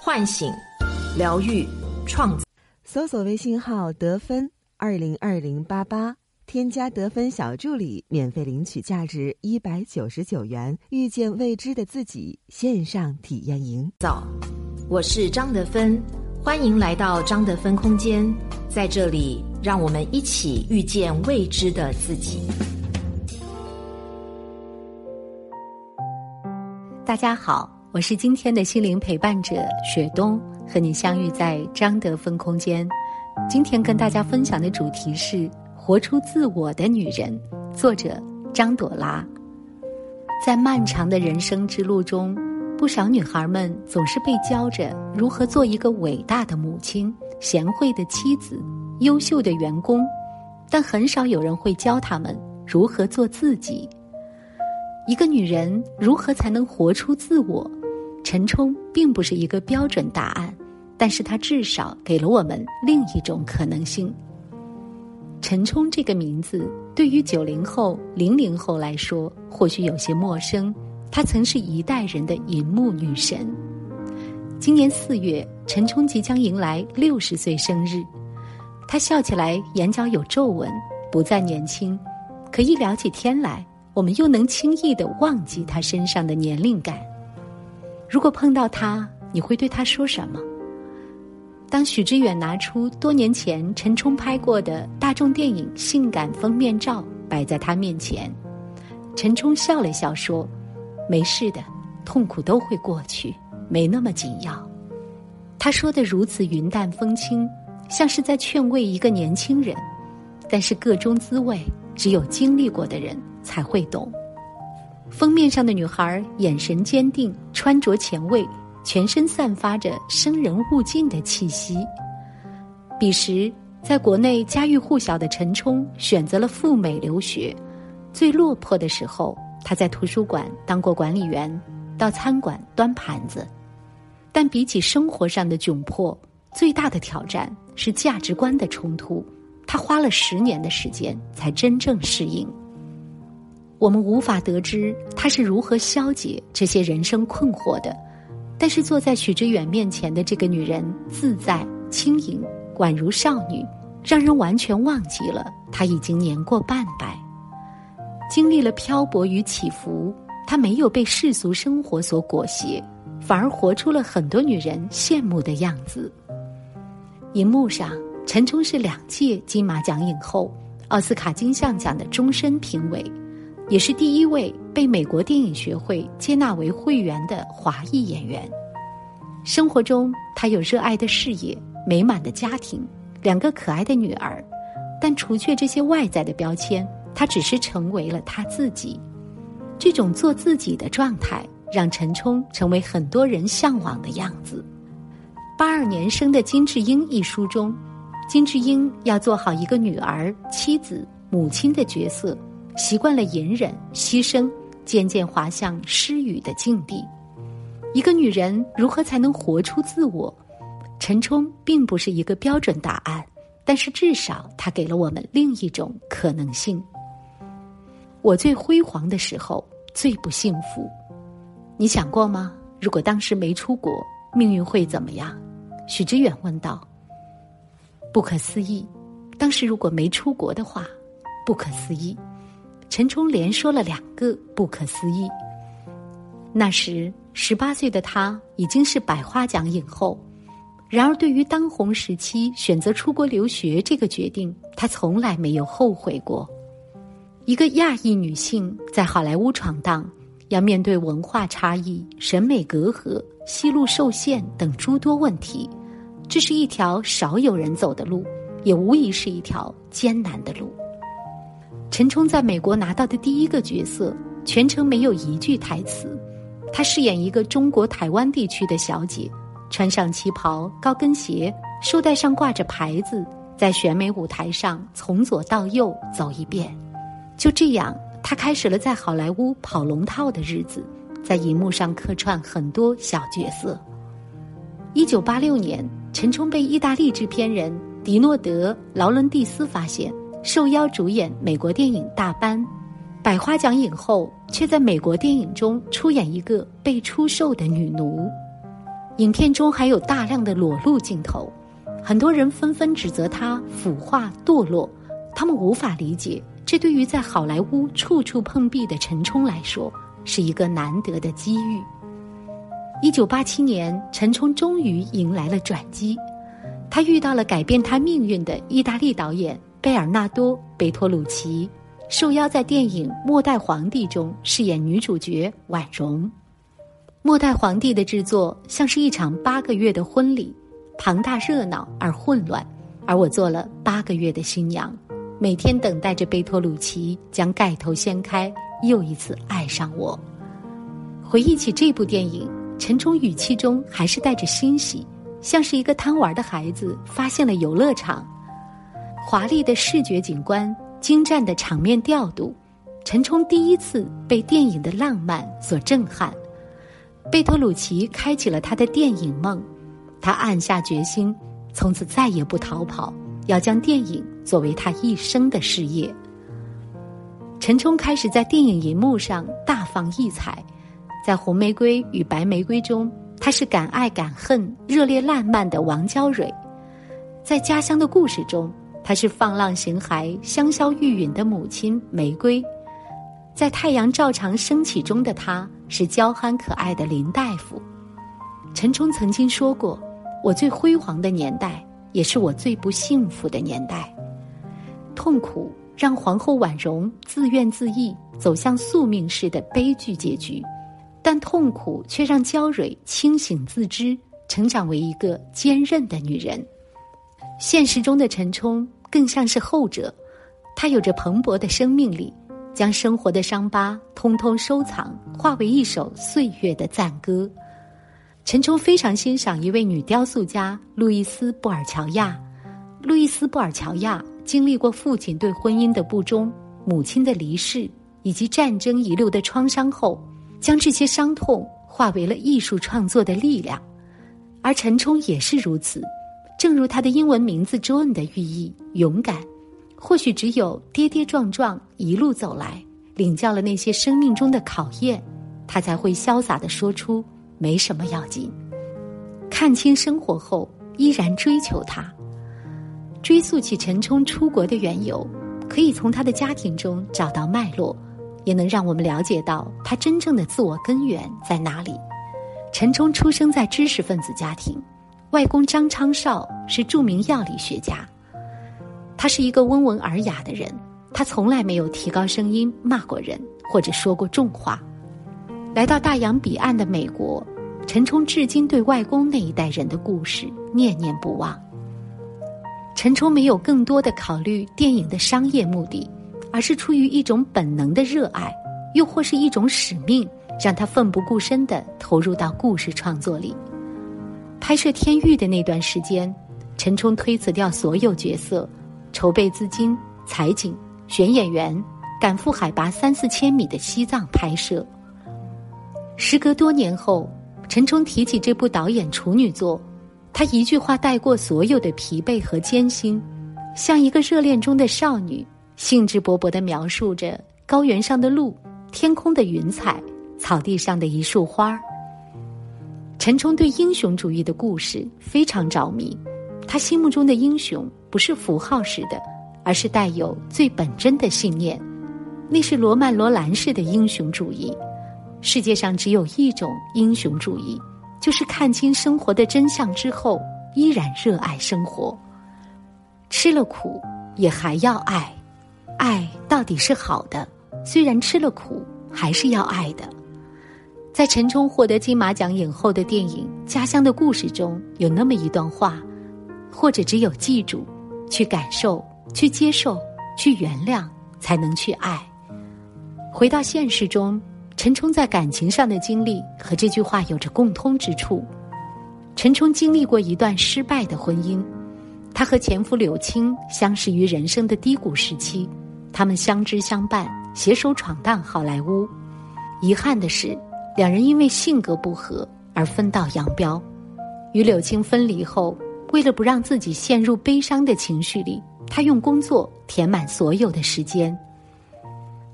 唤醒、疗愈、创造。搜索微信号得分二零二零八八，添加得分小助理，免费领取价值一百九十九元《遇见未知的自己》线上体验营。早，我是张德芬，欢迎来到张德芬空间，在这里，让我们一起遇见未知的自己。大家好，我是今天的心灵陪伴者雪冬。和你相遇在张德芬空间，今天跟大家分享的主题是《活出自我的女人》，作者张朵拉。在漫长的人生之路中，不少女孩们总是被教着如何做一个伟大的母亲、贤惠的妻子、优秀的员工，但很少有人会教她们如何做自己。一个女人如何才能活出自我？陈冲并不是一个标准答案，但是他至少给了我们另一种可能性。陈冲这个名字对于九零后、零零后来说或许有些陌生，她曾是一代人的银幕女神。今年四月，陈冲即将迎来六十岁生日，她笑起来眼角有皱纹，不再年轻，可一聊起天来，我们又能轻易的忘记她身上的年龄感。如果碰到他，你会对他说什么？当许知远拿出多年前陈冲拍过的大众电影性感封面照摆在他面前，陈冲笑了笑说：“没事的，痛苦都会过去，没那么紧要。”他说的如此云淡风轻，像是在劝慰一个年轻人。但是个中滋味，只有经历过的人才会懂。封面上的女孩眼神坚定，穿着前卫，全身散发着生人勿近的气息。彼时，在国内家喻户晓的陈冲选择了赴美留学。最落魄的时候，他在图书馆当过管理员，到餐馆端盘子。但比起生活上的窘迫，最大的挑战是价值观的冲突。他花了十年的时间才真正适应。我们无法得知他是如何消解这些人生困惑的，但是坐在许知远面前的这个女人自在轻盈，宛如少女，让人完全忘记了她已经年过半百。经历了漂泊与起伏，她没有被世俗生活所裹挟，反而活出了很多女人羡慕的样子。荧幕上，陈冲是两届金马奖影后，奥斯卡金像奖的终身评委。也是第一位被美国电影学会接纳为会员的华裔演员。生活中，他有热爱的事业、美满的家庭、两个可爱的女儿，但除却这些外在的标签，他只是成为了他自己。这种做自己的状态，让陈冲成为很多人向往的样子。八二年生的金智英一书中，金智英要做好一个女儿、妻子、母亲的角色。习惯了隐忍、牺牲，渐渐滑向失语的境地。一个女人如何才能活出自我？陈冲并不是一个标准答案，但是至少他给了我们另一种可能性。我最辉煌的时候最不幸福，你想过吗？如果当时没出国，命运会怎么样？许知远问道。不可思议，当时如果没出国的话，不可思议。陈冲连说了两个不可思议。那时十八岁的他已经是百花奖影后，然而对于当红时期选择出国留学这个决定，他从来没有后悔过。一个亚裔女性在好莱坞闯荡，要面对文化差异、审美隔阂、戏路受限等诸多问题，这是一条少有人走的路，也无疑是一条艰难的路。陈冲在美国拿到的第一个角色，全程没有一句台词。他饰演一个中国台湾地区的小姐，穿上旗袍、高跟鞋，束带上挂着牌子，在选美舞台上从左到右走一遍。就这样，他开始了在好莱坞跑龙套的日子，在荧幕上客串很多小角色。一九八六年，陈冲被意大利制片人迪诺德·劳伦蒂斯发现。受邀主演美国电影《大班》，百花奖影后却在美国电影中出演一个被出售的女奴。影片中还有大量的裸露镜头，很多人纷纷指责她腐化堕落，他们无法理解，这对于在好莱坞处处碰壁的陈冲来说是一个难得的机遇。一九八七年，陈冲终于迎来了转机，他遇到了改变他命运的意大利导演贝尔纳多·贝托鲁奇，受邀在电影《末代皇帝》中饰演女主角婉容。《末代皇帝》的制作像是一场八个月的婚礼，庞大、热闹而混乱。而我做了八个月的新娘，每天等待着贝托鲁奇将盖头掀开，又一次爱上我。回忆起这部电影，陈冲语气中还是带着欣喜，像是一个贪玩的孩子发现了游乐场。华丽的视觉景观，精湛的场面调度，陈冲第一次被电影的浪漫所震撼。贝托鲁奇开启了他的电影梦，他暗下决心，从此再也不逃跑，要将电影作为他一生的事业。陈冲开始在电影银幕上大放异彩，在《红玫瑰与白玫瑰》中，他是敢爱敢恨、热烈烂漫的王娇蕊；在《家乡的故事》中，他是放浪形骸、香消玉殒的母亲玫瑰；在《太阳照常升起》中的他。是娇憨可爱的林大夫。陈冲曾经说过：“我最辉煌的年代，也是我最不幸福的年代。痛苦让皇后婉容自怨自艾，走向宿命式的悲剧结局；但痛苦却让娇蕊清醒自知，成长为一个坚韧的女人。现实中的陈冲更像是后者，他有着蓬勃的生命力。”将生活的伤疤通通收藏，化为一首岁月的赞歌。陈冲非常欣赏一位女雕塑家路易斯·布尔乔亚。路易斯·布尔乔亚经历过父亲对婚姻的不忠、母亲的离世以及战争遗留的创伤后，将这些伤痛化为了艺术创作的力量。而陈冲也是如此，正如他的英文名字 John 的寓意——勇敢。或许只有跌跌撞撞一路走来，领教了那些生命中的考验，他才会潇洒的说出“没什么要紧”。看清生活后，依然追求他。追溯起陈冲出国的缘由，可以从他的家庭中找到脉络，也能让我们了解到他真正的自我根源在哪里。陈冲出生在知识分子家庭，外公张昌绍是著名药理学家。他是一个温文尔雅的人，他从来没有提高声音骂过人或者说过重话。来到大洋彼岸的美国，陈冲至今对外公那一代人的故事念念不忘。陈冲没有更多的考虑电影的商业目的，而是出于一种本能的热爱，又或是一种使命，让他奋不顾身地投入到故事创作里。拍摄《天域》的那段时间，陈冲推辞掉所有角色。筹备资金、采景、选演员，赶赴海拔三四千米的西藏拍摄。时隔多年后，陈冲提起这部导演处女作，他一句话带过所有的疲惫和艰辛，像一个热恋中的少女，兴致勃勃地描述着高原上的路、天空的云彩、草地上的一束花儿。陈冲对英雄主义的故事非常着迷，他心目中的英雄。不是符号式的，而是带有最本真的信念。那是罗曼·罗兰式的英雄主义。世界上只有一种英雄主义，就是看清生活的真相之后，依然热爱生活。吃了苦也还要爱，爱到底是好的。虽然吃了苦，还是要爱的。在陈冲获得金马奖影后的电影《家乡的故事》中有那么一段话，或者只有记住。去感受，去接受，去原谅，才能去爱。回到现实中，陈冲在感情上的经历和这句话有着共通之处。陈冲经历过一段失败的婚姻，他和前夫柳青相识于人生的低谷时期，他们相知相伴，携手闯荡好莱坞。遗憾的是，两人因为性格不合而分道扬镳。与柳青分离后。为了不让自己陷入悲伤的情绪里，他用工作填满所有的时间。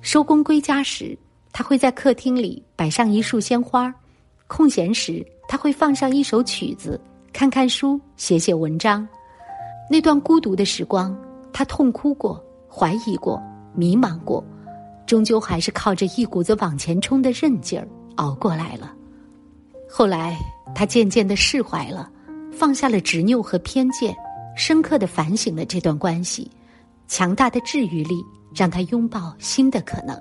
收工归家时，他会在客厅里摆上一束鲜花；空闲时，他他会放上一首曲子，看看书，写写文章。那段孤独的时光，他痛哭过，怀疑过，迷茫过，终究还是靠着一股子往前冲的韧劲儿熬过来了。后来，他渐渐的释怀了，放下了执拗和偏见，深刻的反省了这段关系。强大的治愈力让他拥抱新的可能。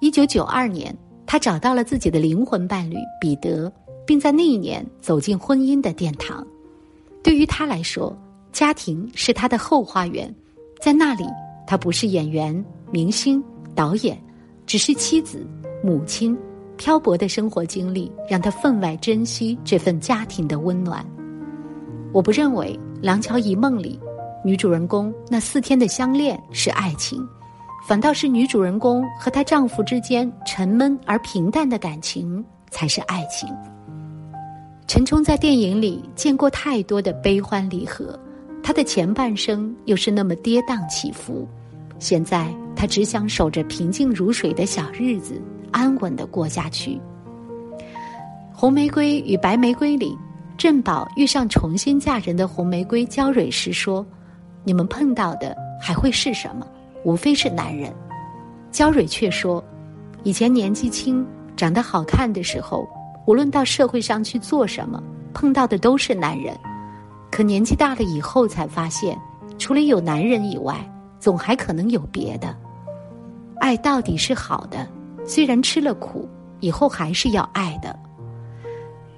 一九九二年，他找到了自己的灵魂伴侣彼得，并在那一年走进婚姻的殿堂。对于他来说，家庭是他的后花园，在那里，他不是演员、明星、导演，只是妻子、母亲。漂泊的生活经历让他分外珍惜这份家庭的温暖。我不认为《廊桥遗梦》里女主人公那四天的相恋是爱情。反倒是女主人公和她丈夫之间沉闷而平淡的感情才是爱情。陈冲在电影里见过太多的悲欢离合，他的前半生又是那么跌宕起伏，现在他只想守着平静如水的小日子，安稳的过下去。《红玫瑰与白玫瑰》里，振宝遇上重新嫁人的红玫瑰娇蕊时说：“你们碰到的还会是什么？”无非是男人，焦蕊却说：“以前年纪轻、长得好看的时候，无论到社会上去做什么，碰到的都是男人。可年纪大了以后，才发现，除了有男人以外，总还可能有别的。爱到底是好的，虽然吃了苦，以后还是要爱的。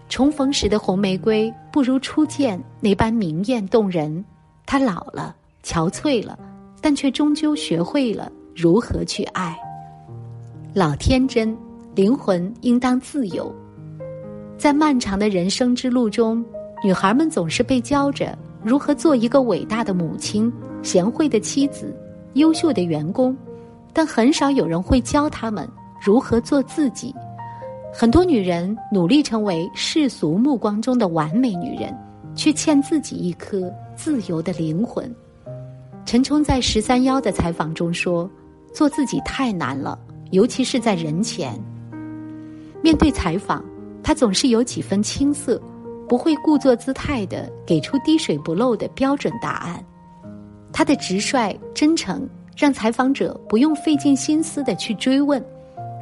重逢时的红玫瑰，不如初见那般明艳动人。她老了，憔悴了。”但却终究学会了如何去爱。老天真，灵魂应当自由。在漫长的人生之路中，女孩们总是被教着如何做一个伟大的母亲、贤惠的妻子、优秀的员工，但很少有人会教她们如何做自己。很多女人努力成为世俗目光中的完美女人，却欠自己一颗自由的灵魂。陈冲在十三幺的采访中说：“做自己太难了，尤其是在人前。面对采访，他总是有几分青涩，不会故作姿态的给出滴水不漏的标准答案。他的直率真诚，让采访者不用费尽心思的去追问。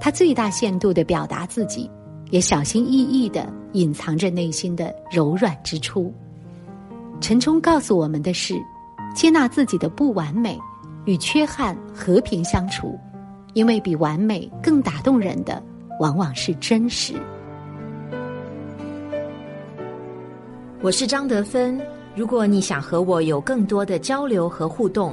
他最大限度的表达自己，也小心翼翼的隐藏着内心的柔软之处。陈冲告诉我们的是。”接纳自己的不完美，与缺憾和平相处，因为比完美更打动人的，往往是真实。我是张德芬，如果你想和我有更多的交流和互动，